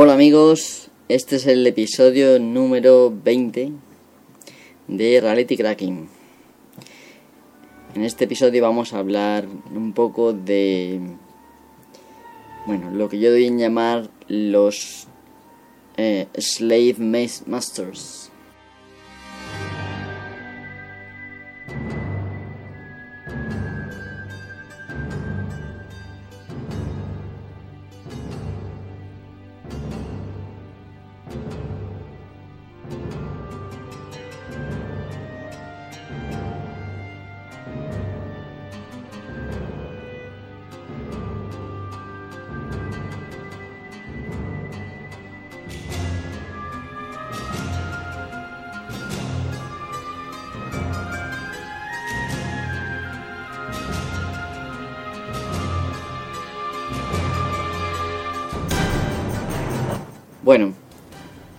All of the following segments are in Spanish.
Hola amigos, este es el episodio número 20 de Reality Cracking. En este episodio vamos a hablar un poco de, bueno, lo que yo doy en llamar los eh, Slave Masters.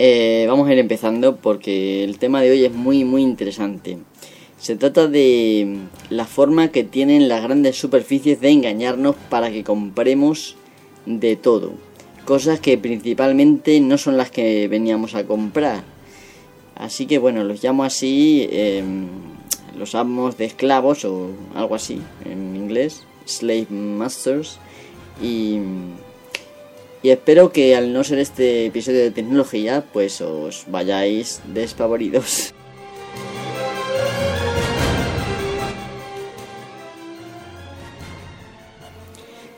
Eh, vamos a ir empezando porque el tema de hoy es muy muy interesante. Se trata de la forma que tienen las grandes superficies de engañarnos para que compremos de todo. Cosas que principalmente no son las que veníamos a comprar. Así que bueno, los llamo así, em, los amos de esclavos o algo así en inglés, slave masters. Y y espero que al no ser este episodio de tecnología, pues os vayáis despavoridos.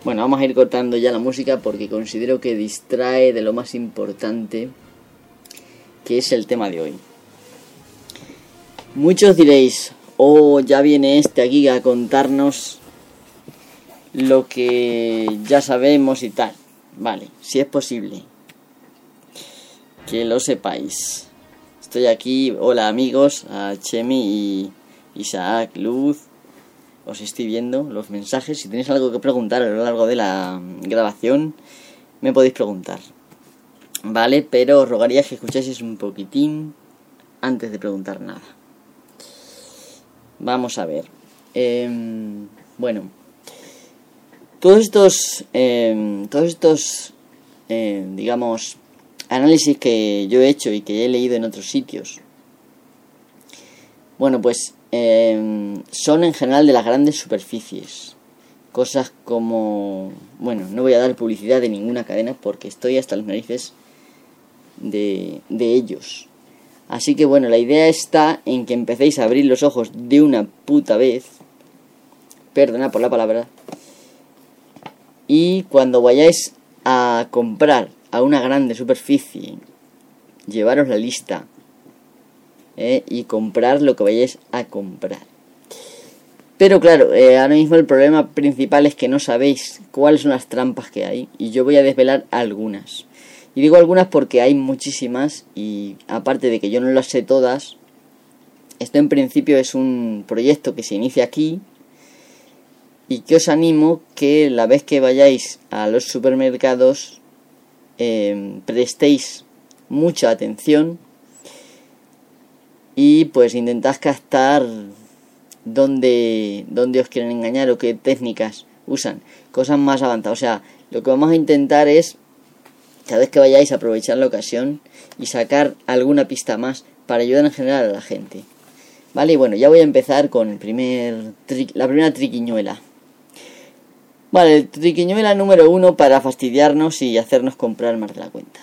Bueno, vamos a ir cortando ya la música porque considero que distrae de lo más importante, que es el tema de hoy. Muchos diréis, oh, ya viene este aquí a contarnos lo que ya sabemos y tal. Vale, si es posible. Que lo sepáis. Estoy aquí, hola amigos, a Chemi y Isaac, Luz. Os estoy viendo los mensajes. Si tenéis algo que preguntar a lo largo de la grabación, me podéis preguntar. Vale, pero os rogaría que escuchéis un poquitín antes de preguntar nada. Vamos a ver. Em, bueno, todos estos, em, todos estos, em, digamos, análisis que yo he hecho y que he leído en otros sitios, bueno, pues em, son en general de las grandes superficies. Cosas como, bueno, no voy a dar publicidad de ninguna cadena porque estoy hasta las narices de, de ellos. Así que bueno, la idea está en que empecéis a abrir los ojos de una puta vez. Perdona por la palabra y cuando vayáis a comprar a una grande superficie, llevaros la lista ¿eh? y comprar lo que vayáis a comprar. Pero claro, eh, ahora mismo el problema principal es que no sabéis cuáles son las trampas que hay y yo voy a desvelar algunas. Y digo algunas porque hay muchísimas y aparte de que yo no las sé todas, esto en principio es un proyecto que se inicia aquí y que os animo que la vez que vayáis a los supermercados em, prestéis mucha atención y pues intentad captar dónde, dónde os quieren engañar o qué técnicas usan, cosas más avanzadas. O sea, lo que vamos a intentar es, cada vez que vayáis, aprovechar la ocasión y sacar alguna pista más para ayudar en general a la gente. Vale, y bueno, ya voy a empezar con el primer la primera triquiñuela. Vale, el triquiñuela número uno para fastidiarnos y hacernos comprar más de la cuenta.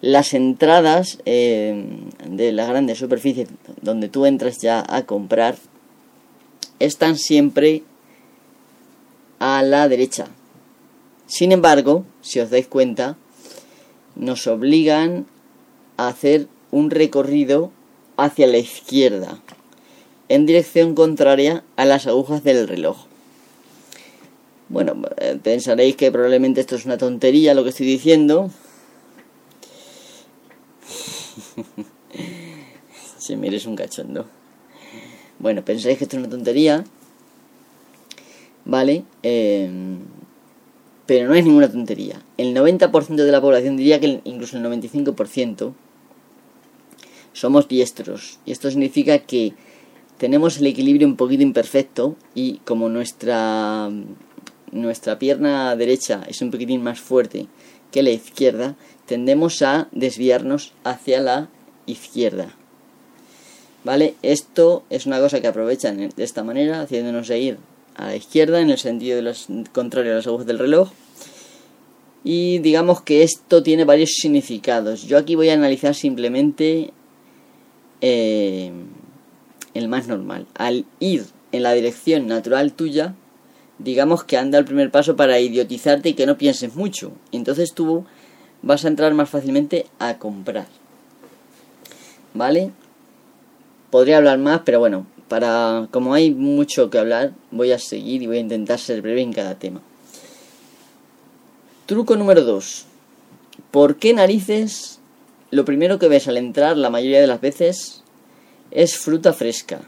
Las entradas eh, de las grandes superficies donde tú entras ya a comprar están siempre a la derecha. Sin embargo, si os dais cuenta, nos obligan a hacer un recorrido hacia la izquierda, en dirección contraria a las agujas del reloj. Bueno, eh, pensaréis que probablemente esto es una tontería lo que estoy diciendo. si mires un cachondo. Bueno, pensáis que esto es una tontería. ¿Vale? Em, pero no es ninguna tontería. El 90% de la población, diría que incluso el 95%, somos diestros. Y esto significa que tenemos el equilibrio un poquito imperfecto y como nuestra nuestra pierna derecha es un poquitín más fuerte que la izquierda, tendemos a desviarnos hacia la izquierda. ¿Vale? Esto es una cosa que aprovechan de esta manera, haciéndonos ir a la izquierda en el sentido de los, contrario a los agujas del reloj. Y digamos que esto tiene varios significados. Yo aquí voy a analizar simplemente eh, el más normal. Al ir en la dirección natural tuya, digamos que anda el primer paso para idiotizarte y que no pienses mucho. Entonces tú vas a entrar más fácilmente a comprar. ¿Vale? Podría hablar más, pero bueno, para como hay mucho que hablar, voy a seguir y voy a intentar ser breve en cada tema. Truco número 2. ¿Por qué narices lo primero que ves al entrar la mayoría de las veces es fruta fresca?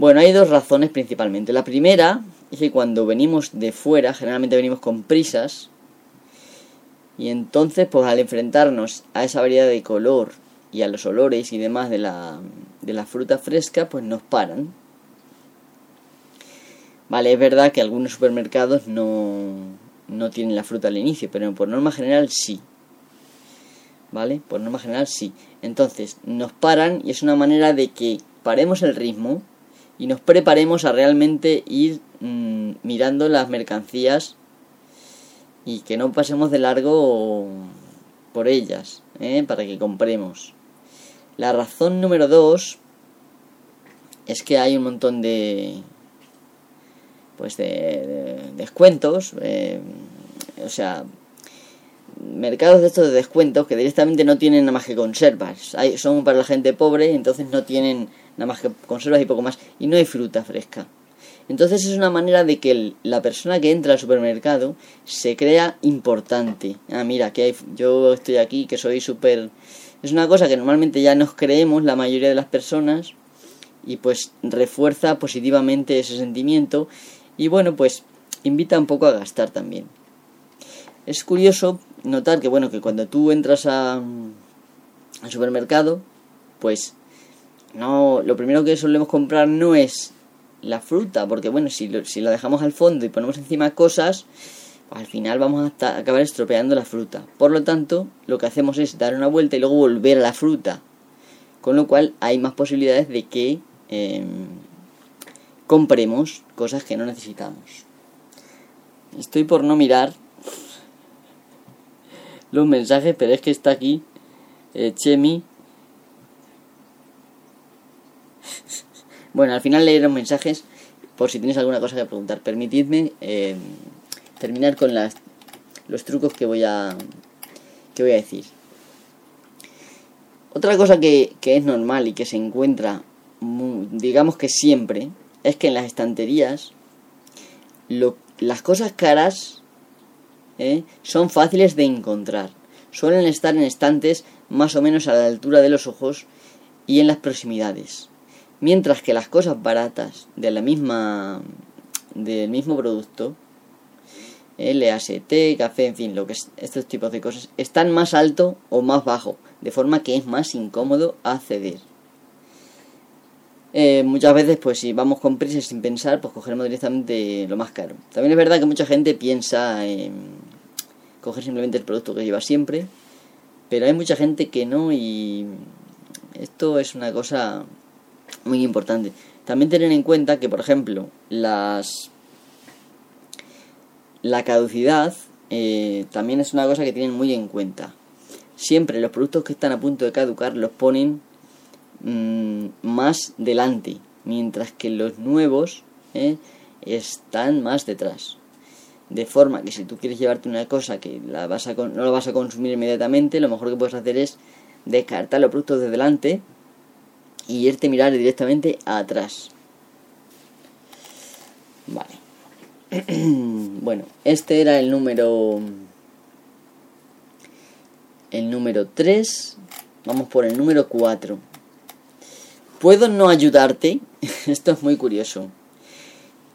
Bueno, hay dos razones principalmente. La primera es que cuando venimos de fuera, generalmente venimos con prisas, y entonces, pues al enfrentarnos a esa variedad de color y a los olores y demás de la, de la fruta fresca, pues nos paran. Vale, es verdad que algunos supermercados no, no tienen la fruta al inicio, pero por norma general sí. ¿Vale? Por norma general sí. Entonces, nos paran y es una manera de que paremos el ritmo y nos preparemos a realmente ir mm, mirando las mercancías y que no pasemos de largo por ellas, ¿eh? para que compremos. La razón número dos es que hay un montón de pues de, descuentos, eh, o sea, mercados de estos de descuentos que directamente no tienen nada más que conservas. Hay, son para la gente pobre, entonces no tienen nada más que conservas y poco más. Y no hay fruta fresca. Entonces es una manera de que la persona que entra al supermercado se crea importante. Ah, mira, que yo estoy aquí, que soy súper... Es una cosa que normalmente ya nos creemos la mayoría de las personas y pues refuerza positivamente ese sentimiento y bueno, pues invita un poco a gastar también. Es curioso notar que bueno, que cuando tú entras a, al supermercado, pues no, lo primero que solemos comprar no es la fruta, porque bueno, si, lo, si la dejamos al fondo y ponemos encima cosas, pues al final vamos a acabar estropeando la fruta. Por lo tanto, lo que hacemos es dar una vuelta y luego volver a la fruta. Con lo cual hay más posibilidades de que em, compremos cosas que no necesitamos. Estoy por no mirar los mensajes, pero es que está aquí eh, Chemi Bueno, al final leeré los mensajes por si tenéis alguna cosa que preguntar. Permitidme eh, terminar con las, los trucos que voy a, que voy a decir. Otra cosa que, es normal y que se encuentra, digamos que siempre, es que en las estanterías las cosas caras eh, son fáciles de encontrar. Suelen estar en estantes más o menos a la altura de los ojos y en las proximidades. Mientras que las cosas baratas de la misma del mismo producto, LAST, café, en fin, lo que es estos tipos de cosas, están más alto o más bajo, de forma que es más incómodo acceder. Eh, muchas veces, pues si vamos con prisa sin pensar, pues cogeremos directamente lo más caro. También es verdad que mucha gente piensa en coger simplemente el producto que lleva siempre, pero hay mucha gente que no y esto es una cosa muy importante. También tener en cuenta que, por ejemplo, las la caducidad eh, también es una cosa que tienen muy en cuenta. Siempre los productos que están a punto de caducar los ponen mm, más delante, mientras que los nuevos eh, están más detrás. De forma que si tú quieres llevarte una cosa que la vas a no la vas a consumir inmediatamente, lo mejor que puedes hacer es descartar los productos de delante y irte mirar directamente atrás. Vale. bueno, este era el número el número 3. Vamos por el número 4. ¿Puedo no ayudarte? Esto es muy curioso.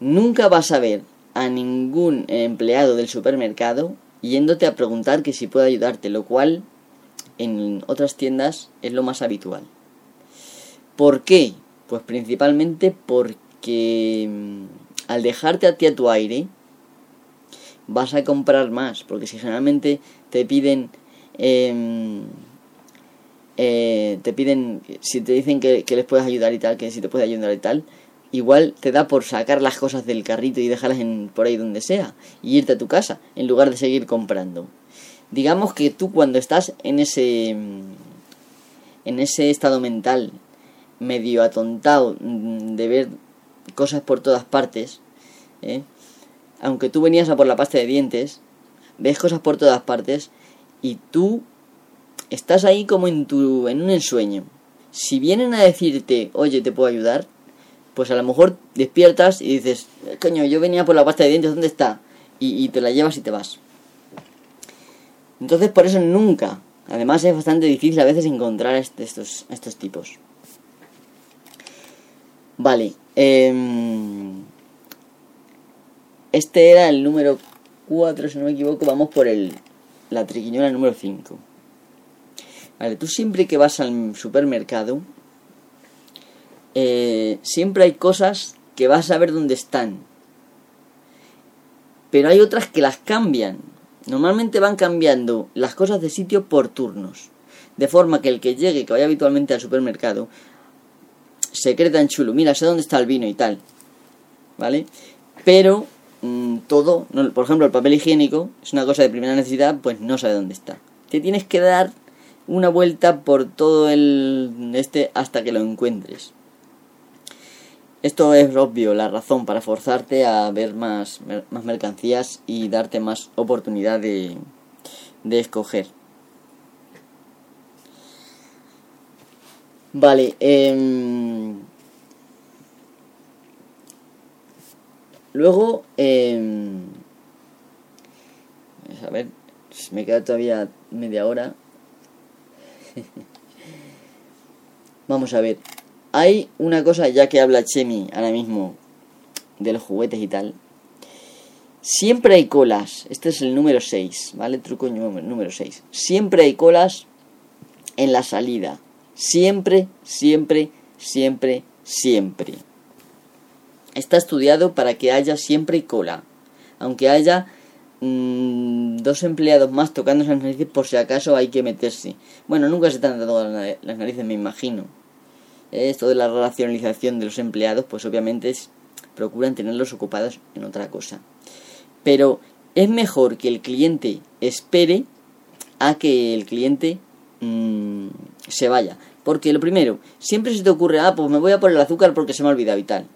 Nunca vas a ver a ningún empleado del supermercado yéndote a preguntar que si puedo ayudarte, lo cual en otras tiendas es lo más habitual. ¿Por qué? Pues principalmente porque mm, al dejarte a ti a tu aire, vas a comprar más, porque si generalmente te piden... Em, eh, te piden, si te dicen que, les puedes ayudar y tal, que si te puedes ayudar y tal, igual te da por sacar las cosas del carrito y dejarlas en, por ahí donde sea y irte a tu casa en lugar de seguir comprando. Digamos que tú cuando estás en ese en ese estado mental medio atontado de ver cosas por todas partes, ¿eh? aunque tú venías a por la pasta de dientes, ves cosas por todas partes y tú estás ahí como en tu en un ensueño. Si vienen a decirte, "Oye, te puedo ayudar", pues a lo mejor despiertas y dices, "Coño, yo venía por la pasta de dientes, ¿dónde está?" Y, te la llevas y te vas. Entonces, por eso nunca, además es bastante difícil a veces encontrar estos, estos tipos. Vale, em, este era el número 4, si no me equivoco, vamos por el la triquiñola número 5. Vale, tú siempre que vas al supermercado, eh, siempre hay cosas que vas a ver dónde están. Pero hay otras que las cambian. Normalmente van cambiando las cosas de sitio por turnos. De forma que el que llegue, que vaya habitualmente al supermercado, se cree tan chulo. Mira, sé dónde está el vino y tal. ¿Vale? Pero mm, todo, por ejemplo, el papel higiénico es una cosa de primera necesidad, pues no sabe dónde está. Te tienes que dar una vuelta por todo el este hasta que lo encuentres. Esto es obvio, la razón para forzarte a ver más, más mercancías y darte más oportunidad de, de escoger. Vale, eh, luego, eh, a ver, me queda todavía media hora. Vamos a ver. Hay una cosa, ya que habla Chemi ahora mismo de los juguetes y tal. Siempre hay colas. Este es el número 6, ¿vale? Truco número 6. Siempre hay colas en la salida. Siempre, siempre, siempre, siempre. Está estudiado para que haya siempre cola. Aunque haya Mm, dos empleados más tocando las narices por si acaso hay que meterse. Bueno, nunca se están dando las narices, me imagino. Esto de la racionalización de los empleados, pues obviamente es, procuran tenerlos ocupados en otra cosa. Pero es mejor que el cliente espere a que el cliente mm, se vaya. Porque lo primero, siempre se te ocurre, ah, pues me voy a poner el azúcar porque se me ha olvidado y tal.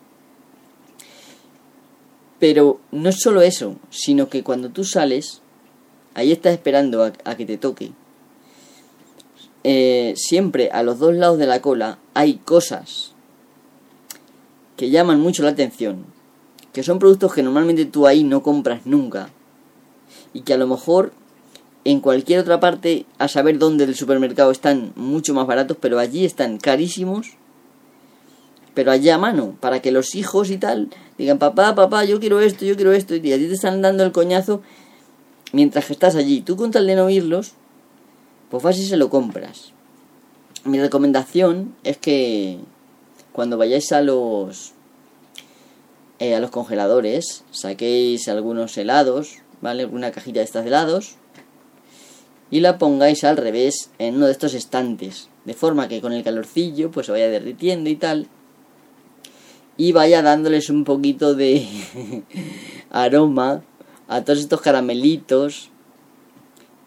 Pero no es solo eso, sino que cuando tú sales, ahí estás esperando a, que te toque. Eh, siempre a los dos lados de la cola hay cosas que llaman mucho la atención, que son productos que normalmente tú ahí no compras nunca, y que a lo mejor en cualquier otra parte, a saber dónde del supermercado están mucho más baratos, pero allí están carísimos pero allá a mano, para que los hijos y tal digan, papá, papá, yo quiero esto, yo quiero esto, y a te están dando el coñazo mientras que estás allí. Tú con tal de no oírlos, pues vas se lo compras. Mi recomendación es que cuando vayáis a los eh, a los congeladores, saquéis algunos helados, ¿vale? Una cajita de estas helados y la pongáis al revés en uno de estos estantes, de forma que con el calorcillo pues se vaya derritiendo y tal y vaya dándoles un poquito de aroma a todos estos caramelitos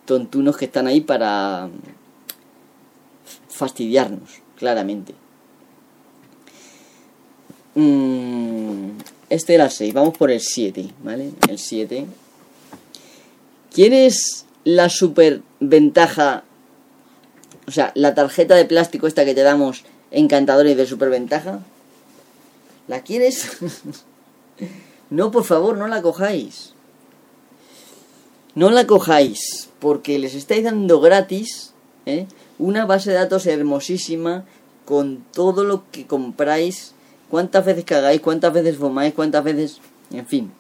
tontunos que están ahí para fastidiarnos, claramente. Mm, este era el 6, vamos por el 7, ¿vale? El 7. ¿Quieres la super ventaja? O sea, la tarjeta de plástico esta que te damos encantadores de superventaja. ¿La quieres? no, por favor, no la cojáis. No la cojáis, porque les estáis dando gratis ¿eh? una base de datos hermosísima con todo lo que compráis, cuántas veces cagáis, cuántas veces fumáis, cuántas veces... En fin.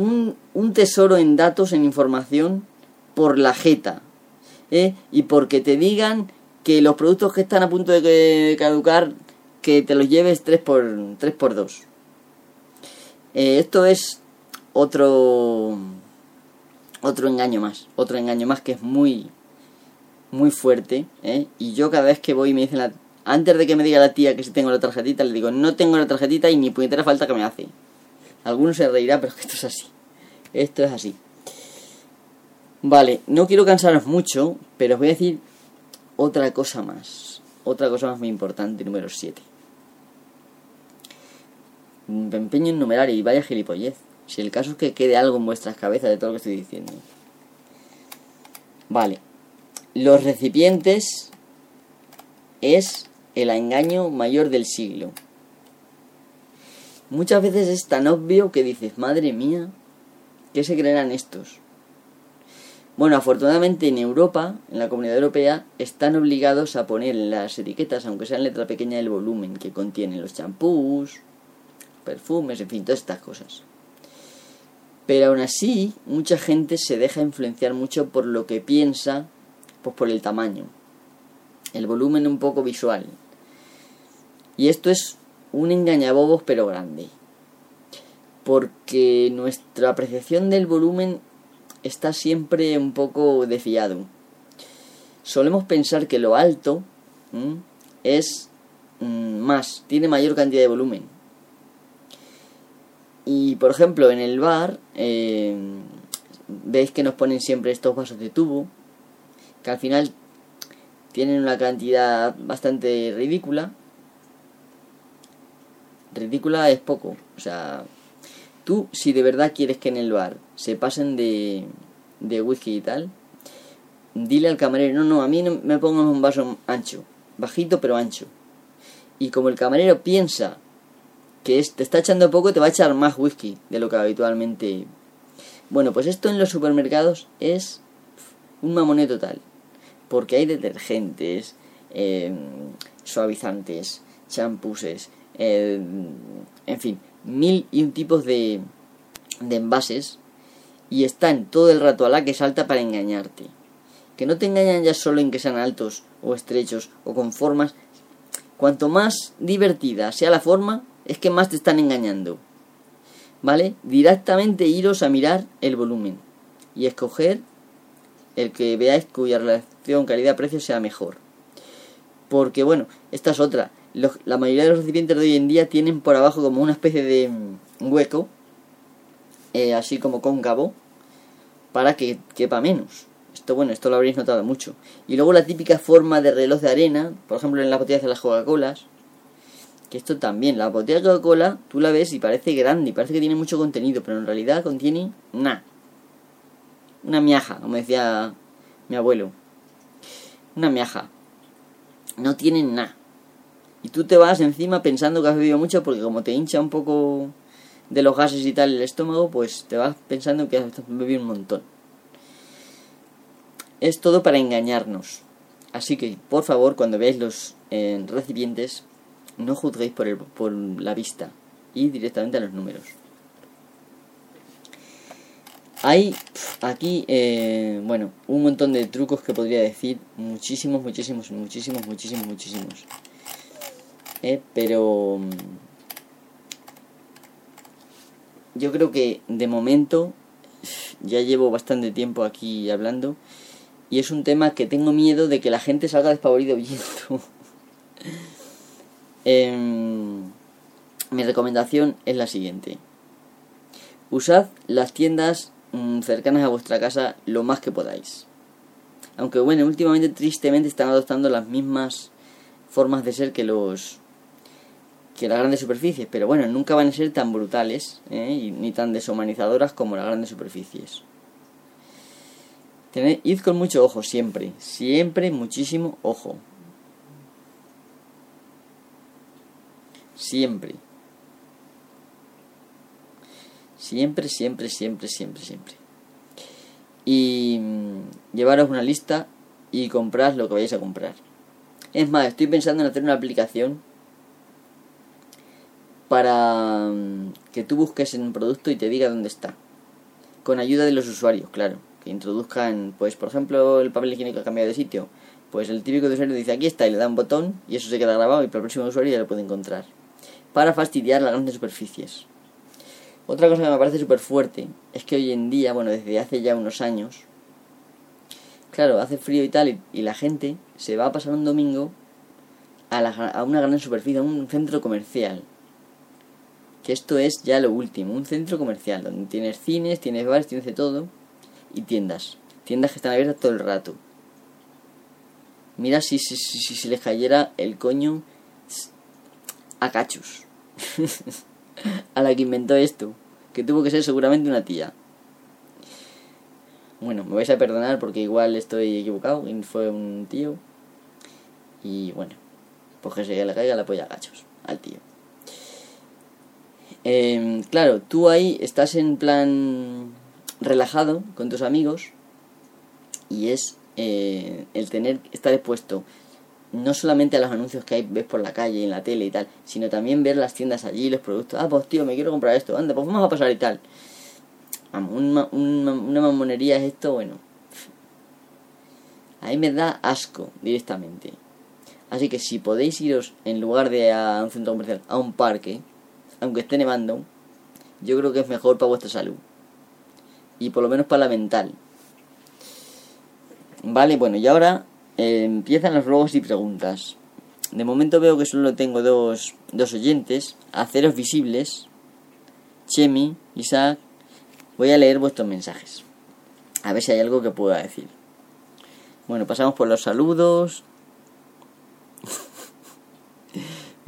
Un, un tesoro en datos, en información, por la jeta. ¿eh? Y porque te digan que los productos que están a punto de caducar que te los lleves 3 por, 3 por 2. Eh, esto es otro otro engaño más, otro engaño más que es muy muy fuerte, ¿eh? Y yo cada vez que voy me dicen la antes de que me diga la tía que si tengo la tarjetita, le digo, "No tengo la tarjetita y ni puñetera falta que me hace." Algunos se reirá, pero esto es así. Esto es así. Vale, no quiero cansaros mucho, pero os voy a decir otra cosa más. Otra cosa más muy importante, número 7. Me empeño en numerar y vaya gilipollez. Si el caso es que quede algo en vuestras cabezas de todo lo que estoy diciendo. Vale. Los recipientes es el engaño mayor del siglo. Muchas veces es tan obvio que dices, madre mía, ¿qué se creerán estos? Bueno, afortunadamente en Europa, en la comunidad europea, están obligados a poner en las etiquetas, aunque sea en letra pequeña, el volumen que contienen los champús, perfumes, en fin, todas estas cosas. Pero aún así, mucha gente se deja influenciar mucho por lo que piensa, pues por el tamaño, el volumen un poco visual. Y esto es un engañabobos pero grande. Porque nuestra apreciación del volumen está siempre un poco desviado. Solemos pensar que lo alto es mm, más, tiene mayor cantidad de volumen. Y por ejemplo, en el bar, eh, veis que nos ponen siempre estos vasos de tubo, que al final tienen una cantidad bastante ridícula. Ridícula es poco, o sea, tú si de verdad quieres que en el bar se pasen de, de whisky y tal, dile al camarero, no, no, a mí no me pongas un vaso ancho, bajito pero ancho. Y como el camarero piensa que te está echando poco, te va a echar más whisky de lo que habitualmente... Bueno, pues esto en los supermercados es un mamoné total porque hay detergentes, em, suavizantes, champuses, em, en fin, mil y un tipos de, de envases y están todo el rato a la que salta para engañarte. Que no te engañan ya solo en que sean altos o estrechos o con formas. Cuanto más divertida sea la forma, es que más te están engañando. ¿Vale? Directamente iros a mirar el volumen y escoger el que veáis cuya relación calidad-precio sea mejor. Porque bueno, esta es otra. La mayoría de los recipientes de hoy en día tienen por abajo como una especie de mm, hueco, eh, así como cóncavo, para que quepa menos. Esto bueno, esto lo habréis notado mucho. Y luego la típica forma de reloj de arena, por ejemplo en las botellas de las Coca-Colas, que esto también, la botella de Coca-Cola, tú la ves y parece grande y parece que tiene mucho contenido, pero en realidad contiene nada una miaja, como decía mi abuelo. Una miaja. No tienen nada. Y tú te vas encima pensando que has bebido mucho porque como te hincha un poco de los gases y tal el estómago, pues te vas pensando que has bebido un montón. Es todo para engañarnos. Así que, por favor, cuando veáis los eh, recipientes, no juzguéis por, el, por la vista y directamente a los números. Hay aquí, eh, bueno, un montón de trucos que podría decir. Muchísimos, muchísimos, muchísimos, muchísimos, muchísimos. Eh, pero... Mm, yo creo que de momento ya llevo bastante tiempo aquí hablando y es un tema que tengo miedo de que la gente salga despavorido viendo. Em, mi recomendación es la siguiente. Usad las tiendas Mm, cercanas a vuestra casa lo más que podáis. Aunque bueno, últimamente tristemente están adoptando las mismas formas de ser que los que las grandes superficies, pero bueno, nunca van a ser tan brutales ¿eh? ni tan deshumanizadoras como las grandes superficies. Tened, id con mucho ojo siempre, siempre muchísimo ojo. Siempre. Siempre, siempre, siempre, siempre, siempre. Y mm, llevaros una lista y comprad lo que vayáis a comprar. Es más, estoy pensando en hacer una aplicación para mm, que tú busques en un producto y te diga dónde está. Con ayuda de los usuarios, claro. Que introduzcan, pues por ejemplo, el papel higiénico ha cambiado de sitio. Pues el típico de usuario dice aquí está y le da un botón y eso se queda grabado y para el próximo usuario ya lo puede encontrar. Para fastidiar las grandes superficies. Otra cosa que me parece súper fuerte es que hoy en día, bueno, desde hace ya unos años, claro, hace frío y tal, y, la gente se va a pasar un domingo a, a una gran superficie, a un centro comercial. Que esto es ya lo último, un centro comercial, donde tienes cines, tienes bares, tienes de todo, y tiendas. Tiendas que están abiertas todo el rato. Mira si, si, si, si les cayera el coño a cachos. a la que inventó esto. Que tuvo que ser seguramente una tía. Bueno, me vais a perdonar porque igual estoy equivocado fue un tío. Y bueno, pues que se le caiga la polla a gachos al tío. Em, claro, tú ahí estás en plan relajado con tus amigos y es eh, el tener estar expuesto no solamente a los anuncios que hay, ves por la calle, en la tele y tal, sino también ver las tiendas allí, los productos. Ah, pues tío, me quiero comprar esto, anda, pues vamos a pasar y tal. Vamos, una, una mamonería es esto, bueno. Ahí me da asco directamente. Así que si podéis iros en lugar de a un centro comercial, a un parque, aunque esté nevando, yo creo que es mejor para vuestra salud. Y por lo menos para la mental. Vale, bueno, y ahora eh, empiezan los ruegos y preguntas. De momento veo que solo tengo dos, dos oyentes, aceros visibles, Chemi, Isaac. Voy a leer vuestros mensajes. A ver si hay algo que pueda decir. Bueno, pasamos por los saludos.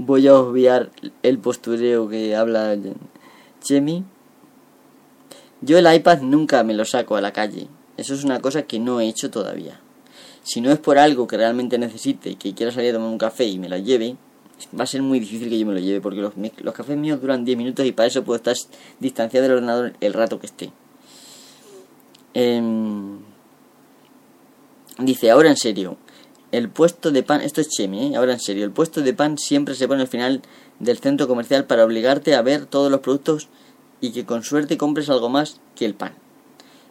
Voy a obviar el postureo que habla Chemi. Yo el iPad nunca me lo saco a la calle. Eso es una cosa que no he hecho todavía. Si no es por algo que realmente necesite y que quiera salir a tomar un café y me lo lleve, va a ser muy difícil que yo me lo lleve porque los, cafés míos duran 10 minutos y para eso puedo estar distanciado del ordenador el rato que esté. Em, dice, ahora en serio, el puesto de pan, esto es Chemi, ¿eh? ahora en serio, el puesto de pan siempre se pone al final del centro comercial para obligarte a ver todos los productos y que con suerte compres algo más que el pan.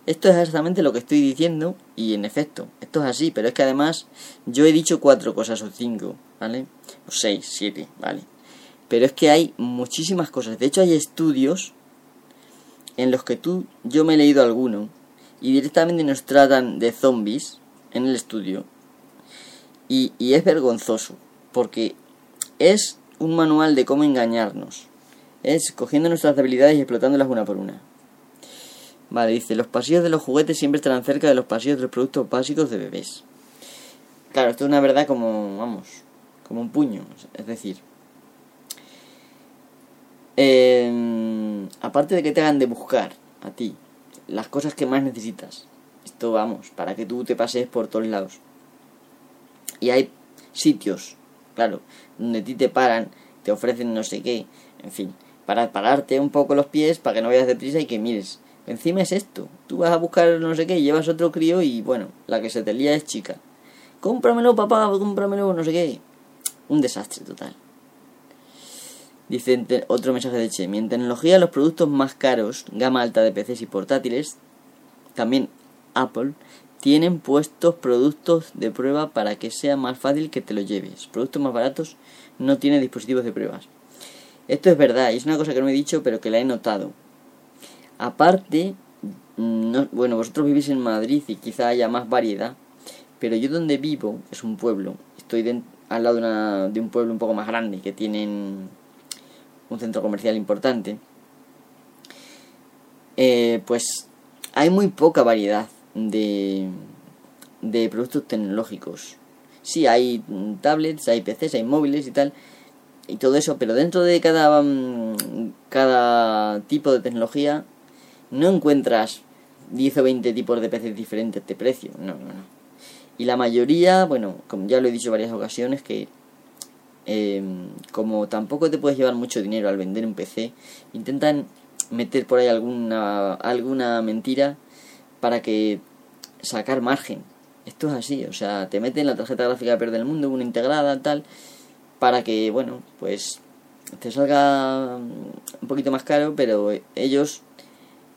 Esto es exactamente lo que estoy diciendo y en efecto, esto es así, pero es que además yo he dicho cuatro cosas o cinco, ¿vale? O seis, siete, ¿vale? Pero es que hay muchísimas cosas. De hecho hay estudios en los que tú, yo me he leído alguno y directamente nos tratan de zombies en el estudio. Y, es vergonzoso, porque es un manual de cómo engañarnos. Es cogiendo nuestras debilidades y explotándolas una por una. Vale, dice, los pasillos de los juguetes siempre estarán cerca de los pasillos de los productos básicos de bebés. Claro, esto es una verdad como, vamos, como un puño. Es decir, em, aparte de que te hagan de buscar a ti las cosas que más necesitas, esto vamos, para que tú te pases por todos lados. Y hay sitios, claro, donde a ti te paran, te ofrecen no sé qué, en fin, para pararte un poco los pies para que no vayas deprisa y que mires Encima es esto. Tú vas a buscar no sé qué, llevas otro crío y bueno, la que se te lía es chica. Cómpramelo, papá, cómpramelo, no sé qué. Un desastre total. Dice otro mensaje de Chemi. En tecnología, los productos más caros, gama alta de PCs y portátiles, también Apple, tienen puestos productos de prueba para que sea más fácil que te lo lleves. Productos más baratos no tienen dispositivos de pruebas. Esto es verdad y es una cosa que no he dicho, pero que la he notado. Aparte, no, bueno, vosotros vivís en Madrid y quizá haya más variedad, pero yo donde vivo es un pueblo, estoy al lado de, una, de un pueblo un poco más grande que tienen un centro comercial importante, eh, pues hay muy poca variedad de, de productos tecnológicos. Sí, hay tablets, hay PCs, hay móviles y tal, y todo eso, pero dentro de cada, mm, cada tipo de tecnología no encuentras 10 o 20 tipos de peces diferentes de precio. No, no, no. Y la mayoría, bueno, como ya lo he dicho varias ocasiones, que em, como tampoco te puedes llevar mucho dinero al vender un PC, intentan meter por ahí alguna, alguna mentira para que sacar margen. Esto es así, o sea, te meten la tarjeta gráfica peor del mundo, una integrada, tal, para que, bueno, pues te salga un poquito más caro, pero ellos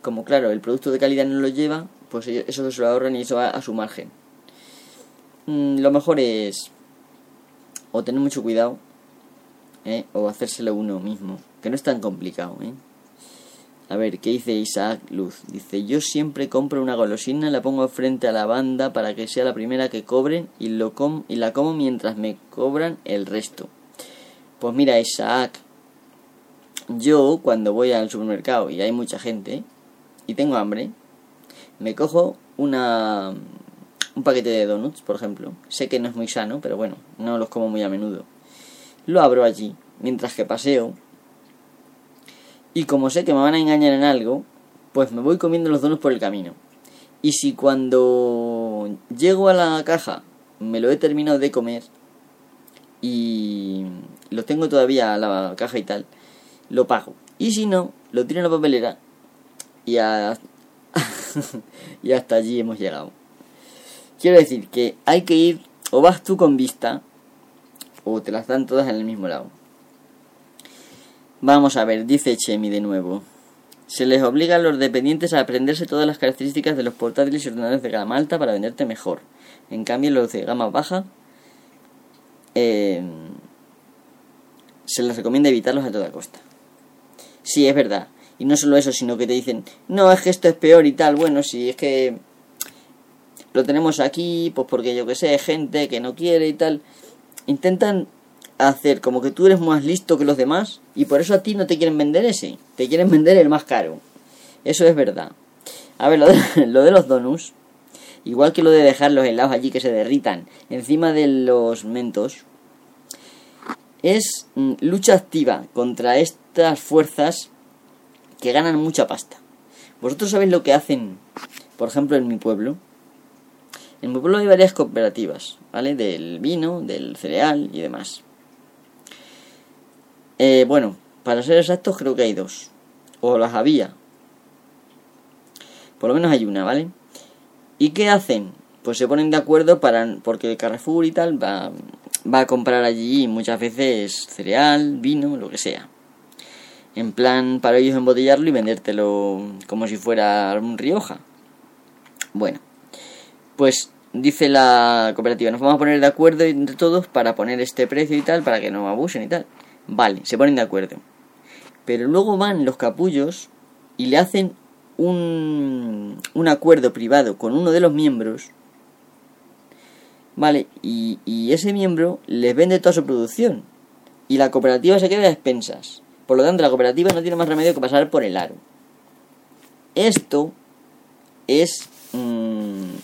como claro, el producto de calidad no lo lleva, pues eso se lo ahorran y eso va a su margen. Mm, lo mejor es o tener mucho cuidado ¿eh? o hacérselo uno mismo, que no es tan complicado. ¿eh? A ver, ¿qué dice Isaac Luz? Dice, yo siempre compro una golosina, la pongo frente a la banda para que sea la primera que cobren y, lo com y la como mientras me cobran el resto. Pues mira, Isaac, yo cuando voy al supermercado y hay mucha gente y tengo hambre, me cojo una un paquete de donuts, por ejemplo. Sé que no es muy sano, pero bueno, no los como muy a menudo. Lo abro allí, mientras que paseo y como sé que me van a engañar en algo, pues me voy comiendo los donuts por el camino. Y si cuando llego a la caja me lo he terminado de comer y lo tengo todavía a la caja y tal, lo pago. Y si no, lo tiro en la papelera y, y hasta allí hemos llegado. Quiero decir que hay que ir, o vas tú con vista, o te las dan todas en el mismo lado. Vamos a ver, dice Chemi de nuevo. Se les obliga a los dependientes a aprenderse todas las características de los portátiles y ordenadores de gama alta para venderte mejor. En cambio, los de gama baja eh, se les recomienda evitarlos a toda costa. Sí, es verdad. Y no solo eso, sino que te dicen, no, es que esto es peor y tal. Bueno, si es que lo tenemos aquí, pues porque yo que sé, gente que no quiere y tal. Intentan hacer como que tú eres más listo que los demás y por eso a ti no te quieren vender ese, te quieren vender el más caro. Eso es verdad. A ver, lo de, lo de los donuts, igual que lo de dejar los helados allí que se derritan encima de los mentos, es mm, lucha activa contra estas fuerzas que ganan mucha pasta. Vosotros sabéis lo que hacen, por ejemplo, en mi pueblo. En mi pueblo hay varias cooperativas, ¿vale? Del vino, del cereal y demás. Eh, bueno, para ser exactos creo que hay dos. O las había. Por lo menos hay una, ¿vale? ¿Y qué hacen? Pues se ponen de acuerdo para... Porque Carrefour y tal va, va a comprar allí muchas veces cereal, vino, lo que sea. En plan para ellos embotellarlo y vendértelo como si fuera un Rioja. Bueno, pues dice la cooperativa, nos vamos a poner de acuerdo entre todos para poner este precio y tal, para que no abusen y tal. Vale, se ponen de acuerdo. Pero luego van los capullos y le hacen un, un acuerdo privado con uno de los miembros. Vale, y, y ese miembro les vende toda su producción. Y la cooperativa se queda a expensas. Por lo tanto, la cooperativa no tiene más remedio que pasar por el aro. Esto es... Mmm,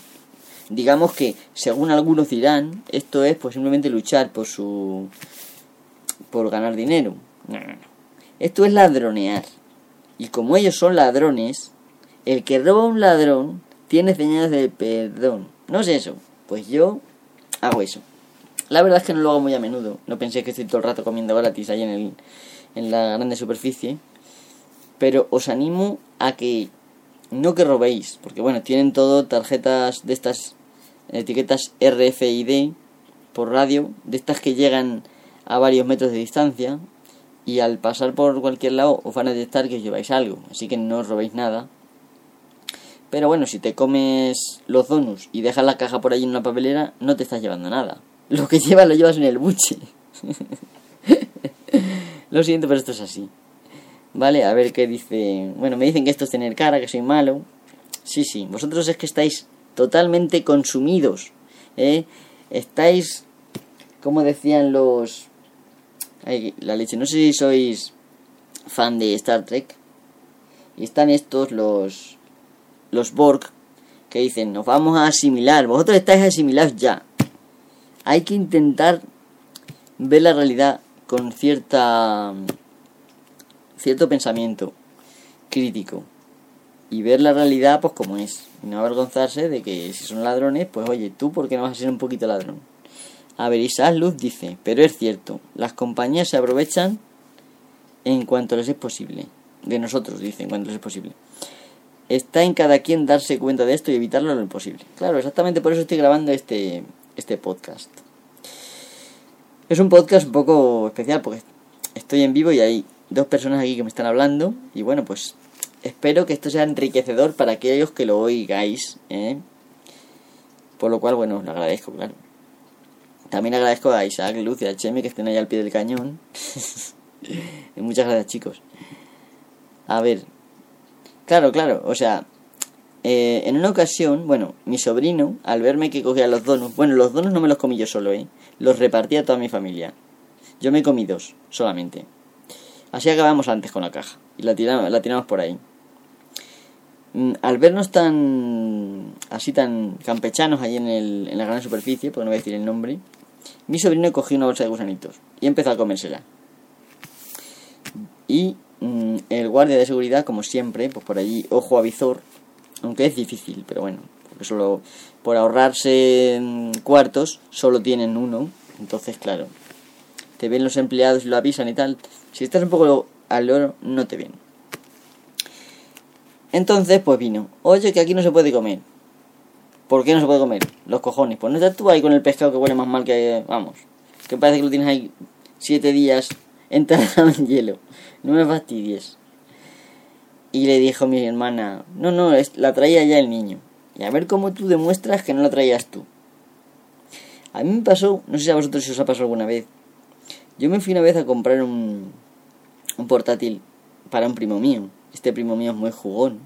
digamos que, según algunos dirán, esto es pues simplemente luchar por su por ganar dinero. No, no, no. Esto es ladronear. Y como ellos son ladrones, el que roba a un ladrón tiene señales de perdón. ¿No es eso? Pues yo hago eso. La verdad es que no lo hago muy a menudo. No pensé que estoy todo el rato comiendo gratis ahí en, el, en la grande superficie. Pero os animo a que no que robéis. Porque bueno, tienen todo tarjetas de estas etiquetas RFID por radio. De estas que llegan a varios metros de distancia y al pasar por cualquier lado os van a detectar que os lleváis algo, así que no os robéis nada. Pero bueno, si te comes los donuts y dejas la caja por allí en una papelera, no te estás llevando nada. Lo que llevas lo llevas en el buche. lo siento, pero esto es así. Vale, a ver qué dice. Bueno, me dicen que esto es tener cara, que soy malo. Sí, sí, vosotros es que estáis totalmente consumidos. ¿eh? Estáis, como decían los la leche. No sé si sois fan de Star Trek. Y están estos, los, los Borg, que dicen, nos vamos a asimilar. Vosotros estáis asimilados ya. Hay que intentar ver la realidad con cierta cierto pensamiento crítico y ver la realidad pues como es y no avergonzarse de que si son ladrones pues oye tú por qué no vas a ser un poquito ladrón a ver, Isaac Luz dice, pero es cierto, las compañías se aprovechan en cuanto les es posible. De nosotros, dice, en cuanto les es posible. Está en cada quien darse cuenta de esto y evitarlo lo posible. Claro, exactamente por eso estoy grabando este, este podcast. Es un podcast un poco especial porque estoy en vivo y hay dos personas aquí que me están hablando. Y bueno, pues espero que esto sea enriquecedor para aquellos que lo oigáis. ¿eh? Por lo cual, bueno, lo agradezco, claro. También agradezco a Isaac, Luz y a Cheme que estén ahí al pie del cañón. y muchas gracias, chicos. A ver, Claro, claro, o sea, eh, en una ocasión, bueno, mi sobrino, al verme que cogía los donos, bueno, los donos no me los comí yo solo, ¿eh? Los repartí a toda mi familia. Yo me comí dos, solamente. Así acabamos antes con la caja. Y la tiramos, la tiramos por ahí. Mm, al vernos tan así tan campechanos ahí en, el, en la gran superficie, porque no voy a decir el nombre, mi sobrino cogió una bolsa de gusanitos y empezó a comérsela. Y mm, el guardia de seguridad, como siempre, pues por allí, ojo a visor, aunque es difícil, pero bueno, porque solo por ahorrarse mm, cuartos solo tienen uno, entonces claro, te ven los empleados y lo avisan y tal. Si estás un poco al oro, no te ven. Entonces, pues vino. Oye, que aquí no se puede comer. ¿Por qué no se puede comer? Los cojones. Pues no estás tú ahí con el pescado que huele más mal que... Vamos. Que parece que lo tienes ahí siete días enterrado en hielo. No me fastidies. Y le dijo mi hermana, no, no, la traía ya el niño. Y a ver cómo tú demuestras que no la traías tú. A mí me pasó, no sé si a vosotros si os ha pasado alguna vez. Yo me fui una vez a comprar un, un portátil para un primo mío. Este primo mío es muy jugón.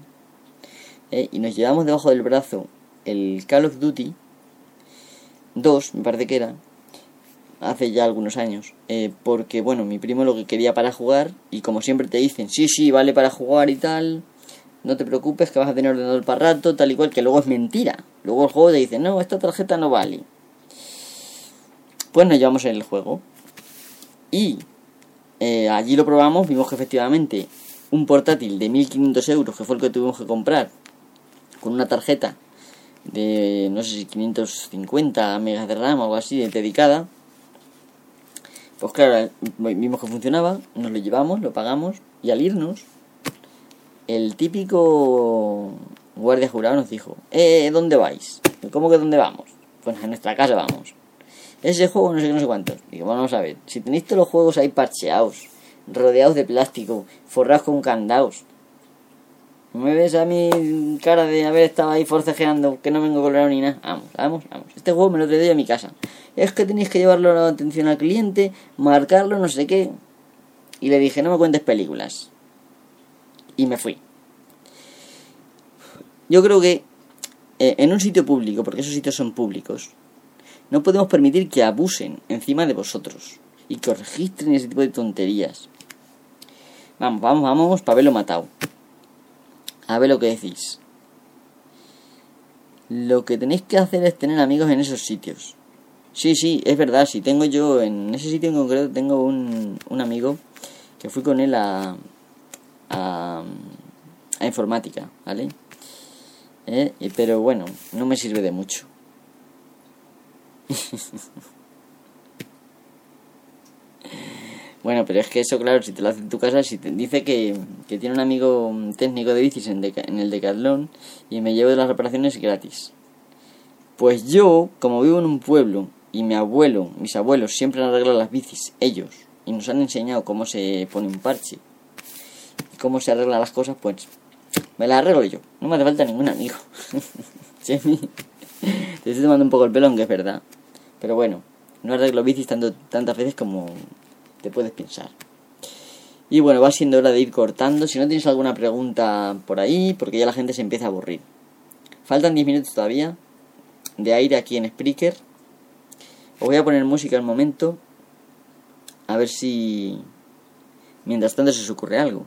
¿eh? Y nos llevamos debajo del brazo el Call of Duty 2, me parece que era, hace ya algunos años. Eh, porque, bueno, mi primo lo que quería para jugar, y como siempre te dicen, sí, sí, vale para jugar y tal, no te preocupes que vas a tener ordenador para rato, tal y cual, que luego es mentira. Luego el juego te dice, no, esta tarjeta no vale. Pues nos llevamos en el juego. Y eh, allí lo probamos, vimos que efectivamente un portátil de 1500 euros, que fue el que tuvimos que comprar, con una tarjeta de, no sé si 550 megas de RAM o algo así, dedicada. Pues claro, vimos que funcionaba, nos lo llevamos, lo pagamos, y al irnos, el típico guardia jurado nos dijo, eh, ¿dónde vais? ¿Cómo que dónde vamos? Pues a nuestra casa vamos. Ese juego no sé no sé cuántos. Digo, vamos a ver, si tenéis todos los juegos ahí parcheados, rodeados de plástico, forrados con candados. ¿Me ves a mi cara de haber estado ahí forcejeando, que no vengo colorado ni nada? Vamos, vamos, vamos. Este juego me lo traigo a mi casa. Es que tenéis que llevarlo a la atención al cliente, marcarlo, no sé qué. Y le dije, no me cuentes películas. Y me fui. Yo creo que eh, en un sitio público, porque esos sitios son públicos, no podemos permitir que abusen encima de vosotros y que os registren ese tipo de tonterías. Vamos, vamos, vamos, para haberlo matado. A ver lo que decís. Lo que tenéis que hacer es tener amigos en esos sitios. Sí, sí, es verdad. Si tengo yo, en ese sitio en concreto, tengo un, un amigo que fui con él a, a, informática, ¿vale? ¿Eh? Pero bueno, no me sirve de mucho. Bueno, pero es que eso, claro, si te lo hace en tu casa, si te dice que, tiene un amigo técnico de bicis en, en el Decathlon y me llevo de las reparaciones gratis. Pues yo, como vivo en un pueblo y mi abuelo, mis abuelos siempre han arreglado las bicis, ellos, y nos han enseñado cómo se pone un parche y cómo se arreglan las cosas, pues me las arreglo yo. No me hace falta ningún amigo. te estoy tomando un poco el pelón, que es verdad. Pero bueno, no arreglo bicis tanto, tantas veces como te puedes pensar. Y bueno, va siendo hora de ir cortando. Si no tienes alguna pregunta por ahí, porque ya la gente se empieza a aburrir. Faltan 10 minutos todavía de aire aquí en Spreaker. Os voy a poner música al momento. A ver si mientras tanto se os ocurre algo.